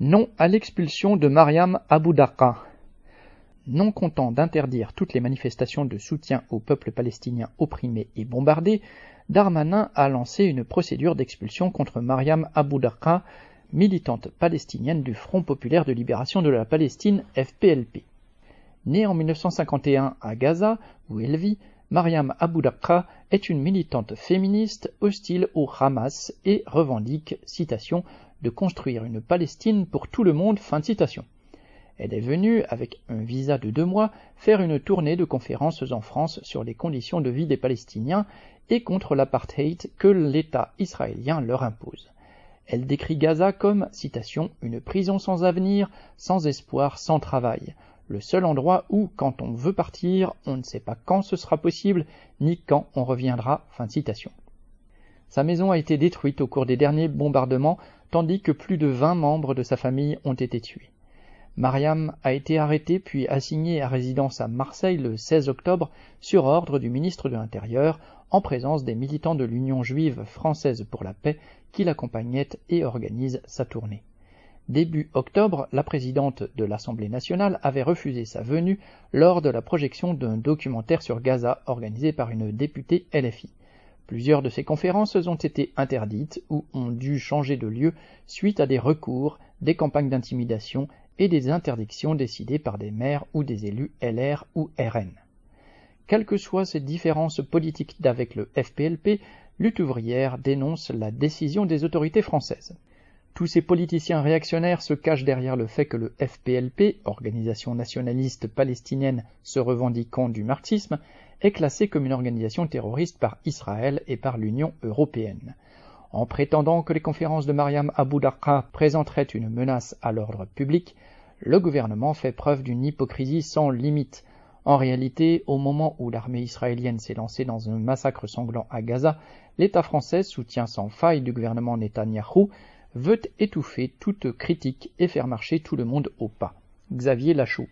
Non à l'expulsion de Mariam Abu Non content d'interdire toutes les manifestations de soutien au peuple palestinien opprimé et bombardé, Darmanin a lancé une procédure d'expulsion contre Mariam Abu militante palestinienne du Front populaire de libération de la Palestine FPLP. Née en 1951 à Gaza, où elle vit, Mariam Abu est une militante féministe hostile au Hamas et revendique, citation, de construire une Palestine pour tout le monde. Fin de citation. Elle est venue, avec un visa de deux mois, faire une tournée de conférences en France sur les conditions de vie des Palestiniens et contre l'apartheid que l'État israélien leur impose. Elle décrit Gaza comme, citation, une prison sans avenir, sans espoir, sans travail, le seul endroit où, quand on veut partir, on ne sait pas quand ce sera possible, ni quand on reviendra. Fin de citation. Sa maison a été détruite au cours des derniers bombardements tandis que plus de 20 membres de sa famille ont été tués. Mariam a été arrêtée puis assignée à résidence à Marseille le 16 octobre sur ordre du ministre de l'Intérieur en présence des militants de l'Union juive française pour la paix qui l'accompagnaient et organisent sa tournée. Début octobre, la présidente de l'Assemblée nationale avait refusé sa venue lors de la projection d'un documentaire sur Gaza organisé par une députée LFI. Plusieurs de ces conférences ont été interdites ou ont dû changer de lieu suite à des recours, des campagnes d'intimidation et des interdictions décidées par des maires ou des élus LR ou RN. Quelles que soient ces différences politiques d'avec le FPLP, Lutte ouvrière dénonce la décision des autorités françaises. Tous ces politiciens réactionnaires se cachent derrière le fait que le FPLP, organisation nationaliste palestinienne se revendiquant du marxisme, est classé comme une organisation terroriste par Israël et par l'Union européenne. En prétendant que les conférences de Mariam Abu Darqa présenteraient une menace à l'ordre public, le gouvernement fait preuve d'une hypocrisie sans limite. En réalité, au moment où l'armée israélienne s'est lancée dans un massacre sanglant à Gaza, l'État français, soutien sans faille du gouvernement Netanyahou, veut étouffer toute critique et faire marcher tout le monde au pas. Xavier Lachaud.